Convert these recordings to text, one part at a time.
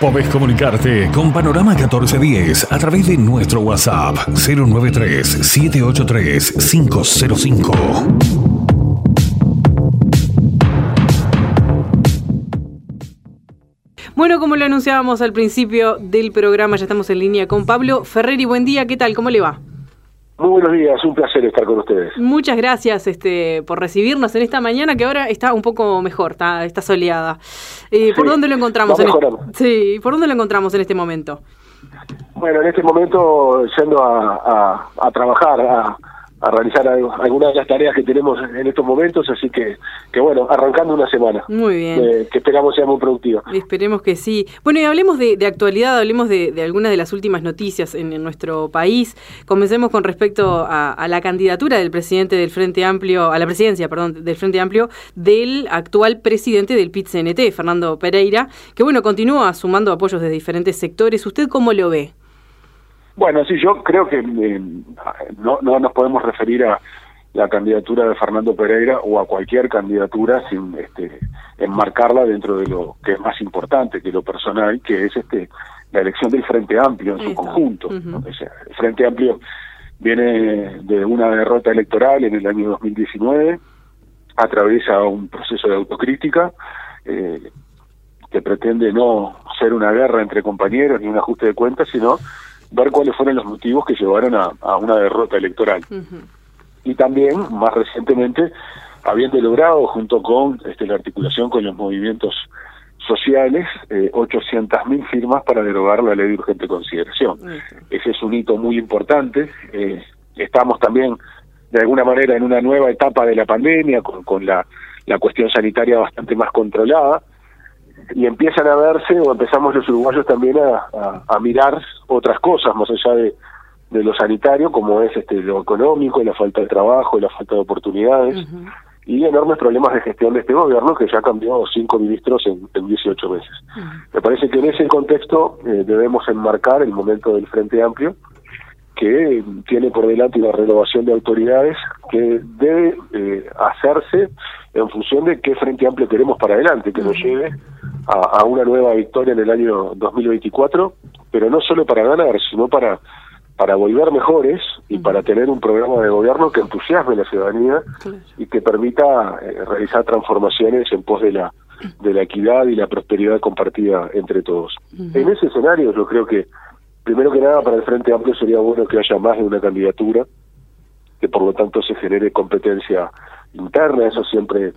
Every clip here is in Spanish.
Podés comunicarte con Panorama 1410 a través de nuestro WhatsApp 093-783-505. Bueno, como lo anunciábamos al principio del programa, ya estamos en línea con Pablo Ferreri. Buen día, ¿qué tal? ¿Cómo le va? Muy buenos días, un placer estar con ustedes. Muchas gracias este, por recibirnos en esta mañana que ahora está un poco mejor, está, está soleada. Eh, ¿Por dónde lo encontramos? En este, sí, ¿por dónde lo encontramos en este momento? Bueno, en este momento yendo a, a trabajar, a, a realizar algunas de las tareas que tenemos en estos momentos, así que, que bueno, arrancando una semana. Muy bien. Eh, que esperamos sea muy productiva. Esperemos que sí. Bueno, y hablemos de, actualidad, hablemos de, algunas de las últimas noticias en, nuestro país. Comencemos con respecto a, la candidatura del presidente del Frente Amplio, a la presidencia, perdón, del Frente Amplio, del actual presidente del PIT-CNT, Fernando Pereira, que bueno, continúa sumando apoyos de diferentes sectores. ¿Usted cómo lo ve? Bueno, sí, yo creo que eh, no, no nos podemos referir a la candidatura de Fernando Pereira o a cualquier candidatura sin este, enmarcarla dentro de lo que es más importante que lo personal, que es este la elección del Frente Amplio en su conjunto. el Frente Amplio viene de una derrota electoral en el año 2019, atraviesa un proceso de autocrítica eh, que pretende no ser una guerra entre compañeros ni un ajuste de cuentas, sino ver cuáles fueron los motivos que llevaron a, una derrota electoral. Y también, más recientemente, habiendo logrado, junto con este, la articulación con los movimientos sociales, eh, 800.000 firmas para derogar la ley de urgente consideración. Ese es un hito muy importante. Eh, estamos también, de alguna manera, en una nueva etapa de la pandemia, con, con la, la cuestión sanitaria bastante más controlada y empiezan a verse o empezamos los uruguayos también a, a, mirar otras cosas más allá de, de, lo sanitario como es este lo económico la falta de trabajo la falta de oportunidades y enormes problemas de gestión de este gobierno que ya cambió cinco ministros en, en 18 meses. Me parece que en ese contexto eh, debemos enmarcar el momento del Frente Amplio que tiene por delante una renovación de autoridades que debe eh, hacerse en función de qué Frente Amplio queremos para adelante, que nos lleve a, una nueva victoria en el año 2024, pero no solo para ganar, sino para para volver mejores y para tener un programa de gobierno que entusiasme a la ciudadanía y que permita eh, realizar transformaciones en pos de la de la equidad y la prosperidad compartida entre todos. En ese escenario yo creo que primero que nada para el Frente Amplio sería bueno que haya más de una candidatura, que por lo tanto se genere competencia interna, eso siempre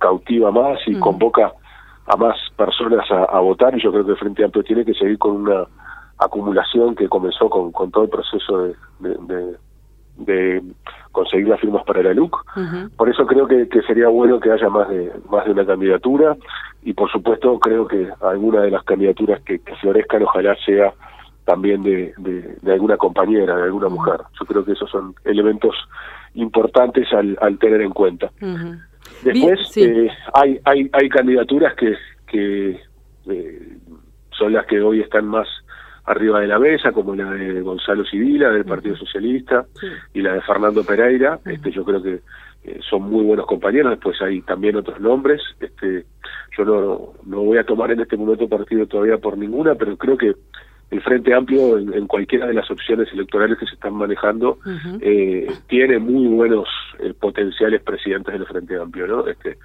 cautiva más y convoca a más personas a, votar y yo creo que el Frente Amplio tiene que seguir con una acumulación que comenzó con, con todo el proceso de, de, de, conseguir las firmas para la LUC. Por eso creo que, que, sería bueno que haya más de más de una candidatura y por supuesto creo que alguna de las candidaturas que, que florezcan ojalá sea también de, de, alguna compañera, de alguna mujer. Yo creo que esos son elementos importantes al, al tener en cuenta. Después eh, hay, hay, hay candidaturas que, que eh, son las que hoy están más arriba de la mesa, como la de Gonzalo Civila del Partido Socialista y la de Fernando Pereira. este Yo creo que eh, son muy buenos compañeros. Después hay también otros nombres. este Yo no, no voy a tomar en este momento partido todavía por ninguna, pero creo que el Frente Amplio en, cualquiera de las opciones electorales que se están manejando eh, tiene muy buenos eh, potenciales presidentes del Frente Amplio, ¿no? Este,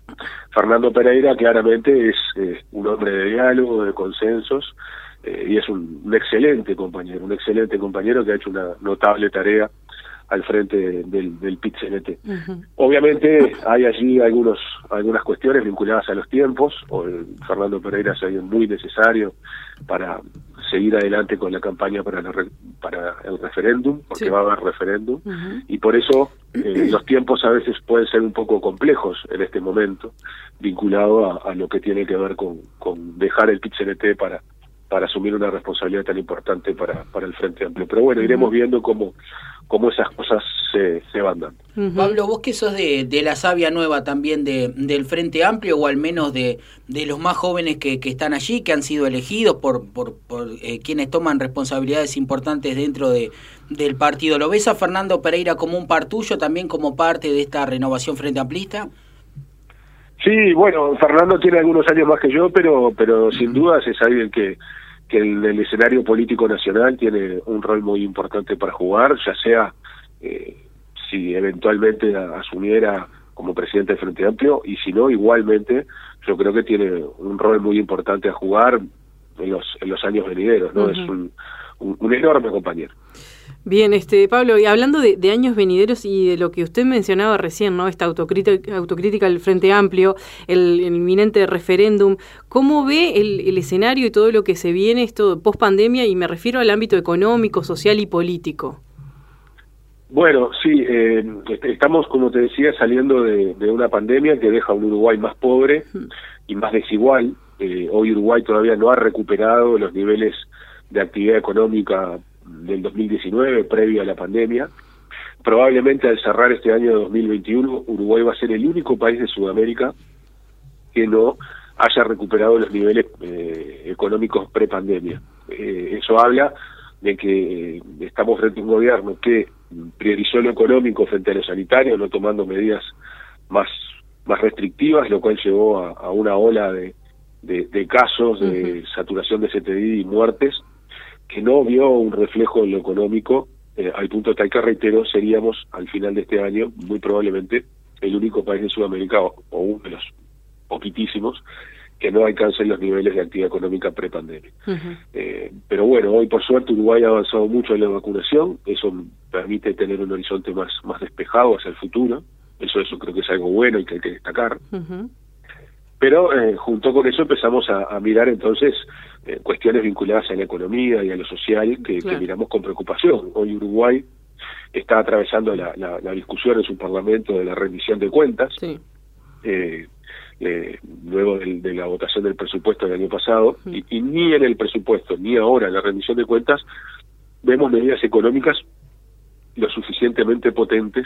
Fernando Pereira claramente es eh, un hombre de diálogo, de consensos y es un, excelente compañero, un excelente compañero que ha hecho una notable tarea al frente del, del pit Obviamente hay allí algunos algunas cuestiones vinculadas a los tiempos, o Fernando Pereira es alguien muy necesario para seguir adelante con la campaña para, para el referéndum, porque va a haber referéndum, y por eso eh, los tiempos a veces pueden ser un poco complejos en este momento, vinculado a, lo que tiene que ver con, con dejar el pit para para asumir una responsabilidad tan importante para, para el Frente Amplio. Pero bueno, iremos viendo cómo, cómo esas cosas se, se van dando. Pablo, vos que sos de, de la savia nueva también de, del Frente Amplio, o al menos de, de los más jóvenes que, que están allí, que han sido elegidos por, por, por eh, quienes toman responsabilidades importantes dentro de, del partido. ¿Lo ves a Fernando Pereira como un par tuyo, también como parte de esta renovación Frente Amplista? Sí, bueno, Fernando tiene algunos años más que yo, pero pero sin dudas es alguien que que el, el, escenario político nacional tiene un rol muy importante para jugar, ya sea eh, si eventualmente asumiera como presidente del Frente Amplio y si no, igualmente yo creo que tiene un rol muy importante a jugar en los, en los años venideros, ¿no? Es un, un, enorme compañero. Bien, este Pablo, y hablando de, años venideros y de lo que usted mencionaba recién, ¿no? Esta autocrítica, autocrítica del Frente Amplio, el, inminente referéndum, ¿cómo ve el, escenario y todo lo que se viene esto post pandemia? Y me refiero al ámbito económico, social y político. Bueno, sí, eh, estamos, como te decía, saliendo de, una pandemia que deja a un Uruguay más pobre y más desigual. Eh, hoy Uruguay todavía no ha recuperado los niveles de actividad económica del 2019, previo a la pandemia. Probablemente al cerrar este año 2021, Uruguay va a ser el único país de Sudamérica que no haya recuperado los niveles eh, económicos pre-pandemia. Eh, eso habla de que estamos frente a un gobierno que priorizó lo económico frente a lo sanitario, no tomando medidas más, más restrictivas, lo cual llevó a, una ola de, de, casos de saturación de CTI y muertes que no vio un reflejo en lo económico, eh, al punto tal que reitero, seríamos al final de este año muy probablemente el único país de Sudamérica, o, uno de los poquitísimos, que no alcancen los niveles de actividad económica prepandemia. eh, pero bueno, hoy por suerte Uruguay ha avanzado mucho en la vacunación, eso permite tener un horizonte más, más despejado hacia el futuro, eso, eso creo que es algo bueno y que hay que destacar. Pero eh, junto con eso empezamos a, mirar entonces eh, cuestiones vinculadas a la economía y a lo social que, miramos con preocupación. Hoy Uruguay está atravesando la, discusión en su parlamento de la rendición de cuentas, eh, luego de la votación del presupuesto del año pasado, y, y, ni en el presupuesto ni ahora en la rendición de cuentas vemos medidas económicas lo suficientemente potentes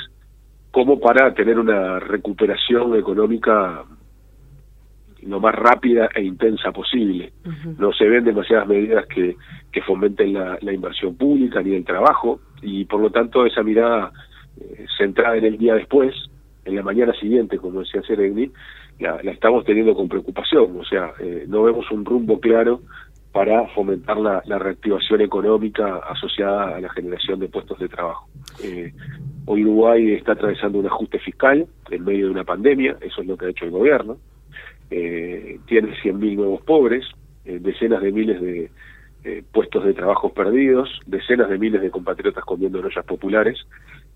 como para tener una recuperación económica lo más rápida e intensa posible. No se ven demasiadas medidas que, que fomenten la, inversión pública ni el trabajo y por lo tanto esa mirada eh, centrada en el día después, en la mañana siguiente, como decía Seregni, la, la estamos teniendo con preocupación. O sea, eh, no vemos un rumbo claro para fomentar la, la, reactivación económica asociada a la generación de puestos de trabajo. Eh, hoy Uruguay está atravesando un ajuste fiscal en medio de una pandemia, eso es lo que ha hecho el gobierno eh, tiene 100.000 nuevos pobres, eh, decenas de miles de eh, puestos de trabajo perdidos, decenas de miles de compatriotas comiendo en ollas populares,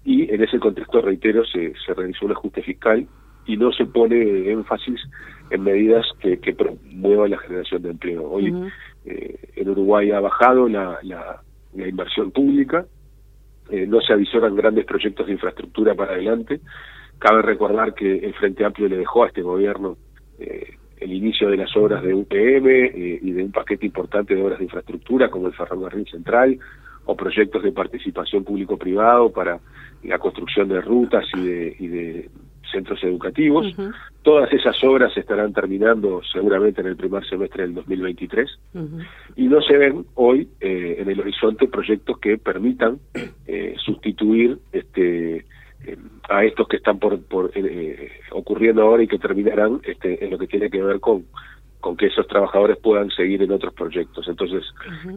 y en ese contexto, reitero, se, se realizó un ajuste fiscal y no se pone énfasis en medidas que, que promuevan la generación de empleo. Hoy eh, en Uruguay ha bajado la, la, la inversión pública, eh, no se avisoran grandes proyectos de infraestructura para adelante. Cabe recordar que el Frente Amplio le dejó a este gobierno el inicio de las obras de UPM eh, y de un paquete importante de obras de infraestructura como el ferrocarril central o proyectos de participación público-privado para la construcción de rutas y de, y de centros educativos. Todas esas obras estarán terminando seguramente en el primer semestre del 2023 y no se ven hoy eh, en el horizonte proyectos que permitan eh, sustituir este a estos que están por, por eh, ocurriendo ahora y que terminarán este, en lo que tiene que ver con, con que esos trabajadores puedan seguir en otros proyectos. Entonces,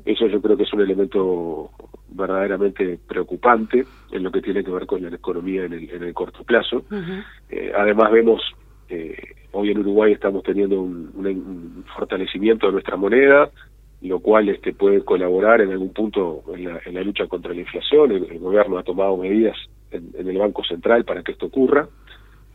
eso yo creo que es un elemento verdaderamente preocupante en lo que tiene que ver con la economía en el, en el corto plazo. Eh, además, vemos, eh, hoy en Uruguay estamos teniendo un, un, fortalecimiento de nuestra moneda, lo cual este, puede colaborar en algún punto en la, en la lucha contra la inflación. el gobierno ha tomado medidas en, el Banco Central para que esto ocurra,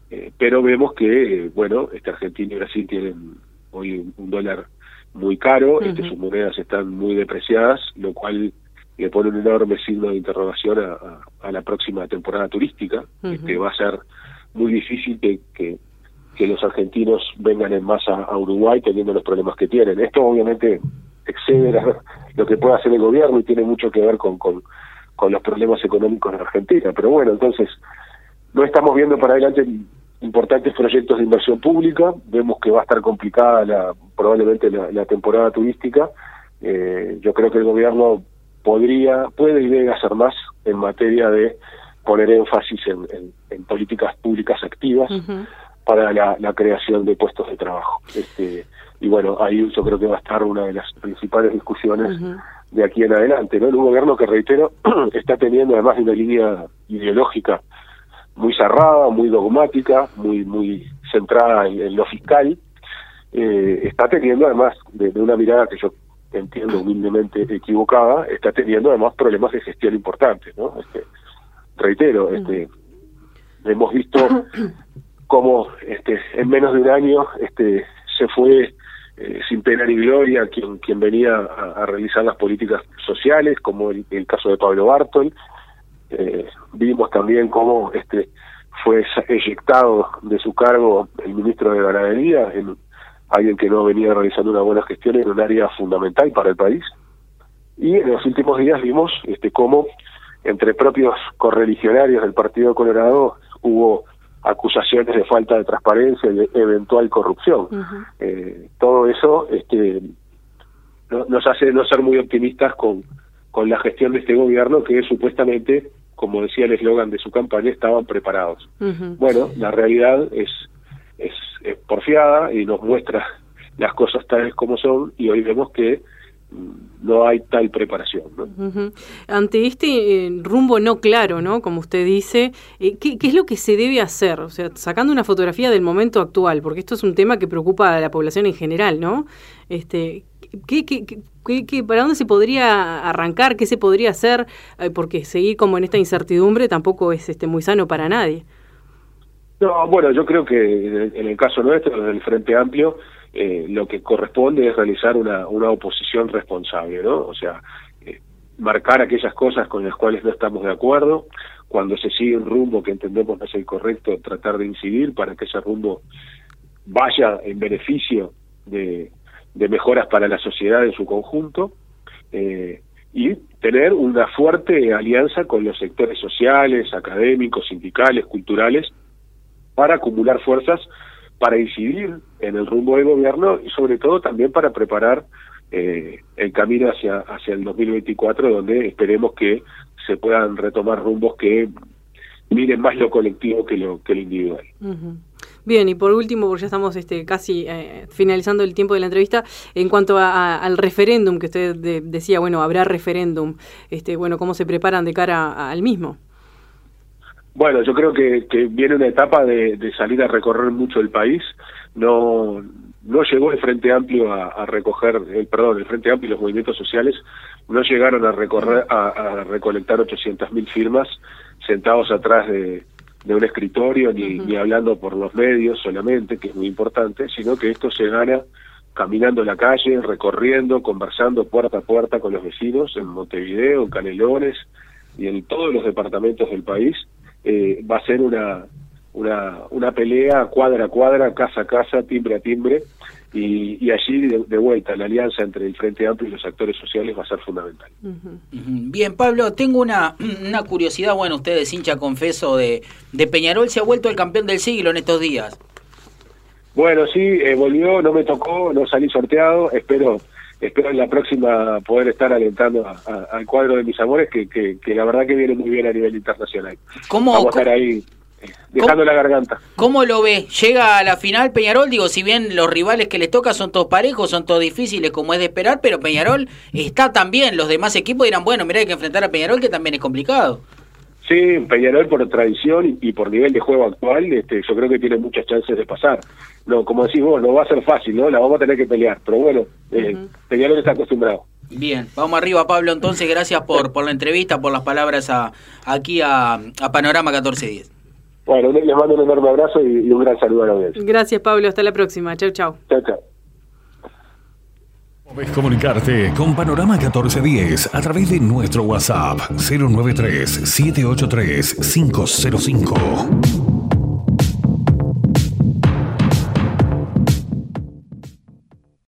eh, pero vemos que, eh, bueno, este Argentina y Brasil tienen hoy un, dólar muy caro, este, sus monedas están muy depreciadas, lo cual le pone un enorme signo de interrogación a, a, la próxima temporada turística, que va a ser muy difícil que, que, los argentinos vengan en masa a Uruguay teniendo los problemas que tienen. Esto obviamente excede lo que puede hacer el gobierno y tiene mucho que ver con, con, con los problemas económicos de Argentina. Pero bueno, entonces no estamos viendo para adelante importantes proyectos de inversión pública, vemos que va a estar complicada la, probablemente la, temporada turística. Eh, yo creo que el gobierno podría, puede y debe hacer más en materia de poner énfasis en, políticas públicas activas para la, creación de puestos de trabajo. Este, y bueno, ahí yo creo que va a estar una de las principales discusiones de aquí en adelante, ¿no? En un gobierno que, reitero, está teniendo además de una línea ideológica muy cerrada, muy dogmática, muy muy centrada en, lo fiscal, eh, está teniendo además de, una mirada que yo entiendo humildemente equivocada, está teniendo además problemas de gestión importantes, ¿no? Este, reitero, este, hemos visto cómo este, en menos de un año este, se fue eh, sin pena ni gloria quien, venía a, realizar las políticas sociales, como el, caso de Pablo Bartol. Eh, vimos también cómo este, fue eyectado de su cargo el ministro de Ganadería, en, alguien que no venía realizando una buena gestión en un área fundamental para el país. Y en los últimos días vimos este, cómo entre propios correligionarios del Partido Colorado hubo acusaciones de falta de transparencia y de eventual corrupción. eh, todo eso este, nos hace no ser muy optimistas con, con la gestión de este gobierno que supuestamente, como decía el eslogan de su campaña, estaban preparados. Bueno, la realidad es, es, es porfiada y nos muestra las cosas tales como son y hoy vemos que no hay tal preparación. Ante este eh, rumbo no claro, ¿no? Como usted dice, eh, ¿qué, es lo que se debe hacer? O sea, sacando una fotografía del momento actual, porque esto es un tema que preocupa a la población en general, ¿no? Este, ¿qué, qué, qué, para dónde se podría arrancar? ¿Qué se podría hacer? Eh, porque seguir como en esta incertidumbre tampoco es este, muy sano para nadie. No, bueno, yo creo que en el caso nuestro, del Frente Amplio, eh, lo que corresponde es realizar una, una oposición responsable, ¿no? O sea, eh, marcar aquellas cosas con las cuales no estamos de acuerdo, cuando se sigue un rumbo que entendemos no es el correcto, tratar de incidir para que ese rumbo vaya en beneficio de, de mejoras para la sociedad en su conjunto, eh, y tener una fuerte alianza con los sectores sociales, académicos, sindicales, culturales, para acumular fuerzas para incidir en el rumbo del gobierno y sobre todo también para preparar eh, el camino hacia, hacia el 2024 donde esperemos que se puedan retomar rumbos que miren más lo colectivo que lo, que lo individual. Bien, y por último, porque ya estamos este, casi eh, finalizando el tiempo de la entrevista, en cuanto al referéndum que usted decía, bueno, habrá referéndum, este, bueno, ¿cómo se preparan de cara al mismo? Bueno, yo creo que, que viene una etapa de, de, salir a recorrer mucho el país. No, no llegó el Frente Amplio a, recoger, el perdón, el Frente Amplio y los movimientos sociales no llegaron a recorrer, a, a recolectar 800.000 firmas sentados atrás de, de un escritorio ni, ni hablando por los medios solamente, que es muy importante, sino que esto se gana caminando la calle, recorriendo, conversando puerta a puerta con los vecinos en Montevideo, en Canelones y en todos los departamentos del país eh, va a ser una, una, una pelea cuadra a cuadra, casa a casa, timbre a timbre, y, allí de, vuelta la alianza entre el Frente Amplio y los actores sociales va a ser fundamental. Bien, Pablo, tengo una, una curiosidad, bueno, usted es hincha confeso de, de Peñarol, se ha vuelto el campeón del siglo en estos días. Bueno, sí, eh, volvió, no me tocó, no salí sorteado, espero espero en la próxima poder estar alentando al cuadro de mis amores, que, que, la verdad que viene muy bien a nivel internacional. ¿Cómo, Vamos a estar ahí eh, dejando la garganta. ¿Cómo lo ve? ¿Llega a la final Peñarol? Digo, si bien los rivales que les toca son todos parejos, son todos difíciles como es de esperar, pero Peñarol está también. Los demás equipos dirán, bueno, mira, hay que enfrentar a Peñarol, que también es complicado. Sí, Peñarol por tradición y por nivel de juego actual, este, yo creo que tiene muchas chances de pasar. No, como decís vos, no va a ser fácil, ¿no? La vamos a tener que pelear, pero bueno, eh, Peñarol está acostumbrado. Bien, vamos arriba Pablo, entonces gracias por, por la entrevista, por las palabras a, aquí a, a Panorama 1410. Bueno, les mando un enorme abrazo y, y un gran saludo a la audiencia. Gracias Pablo, hasta la próxima, chau chau. Chau chau. Puedes comunicarte con Panorama 1410 a través de nuestro WhatsApp 093 783 505.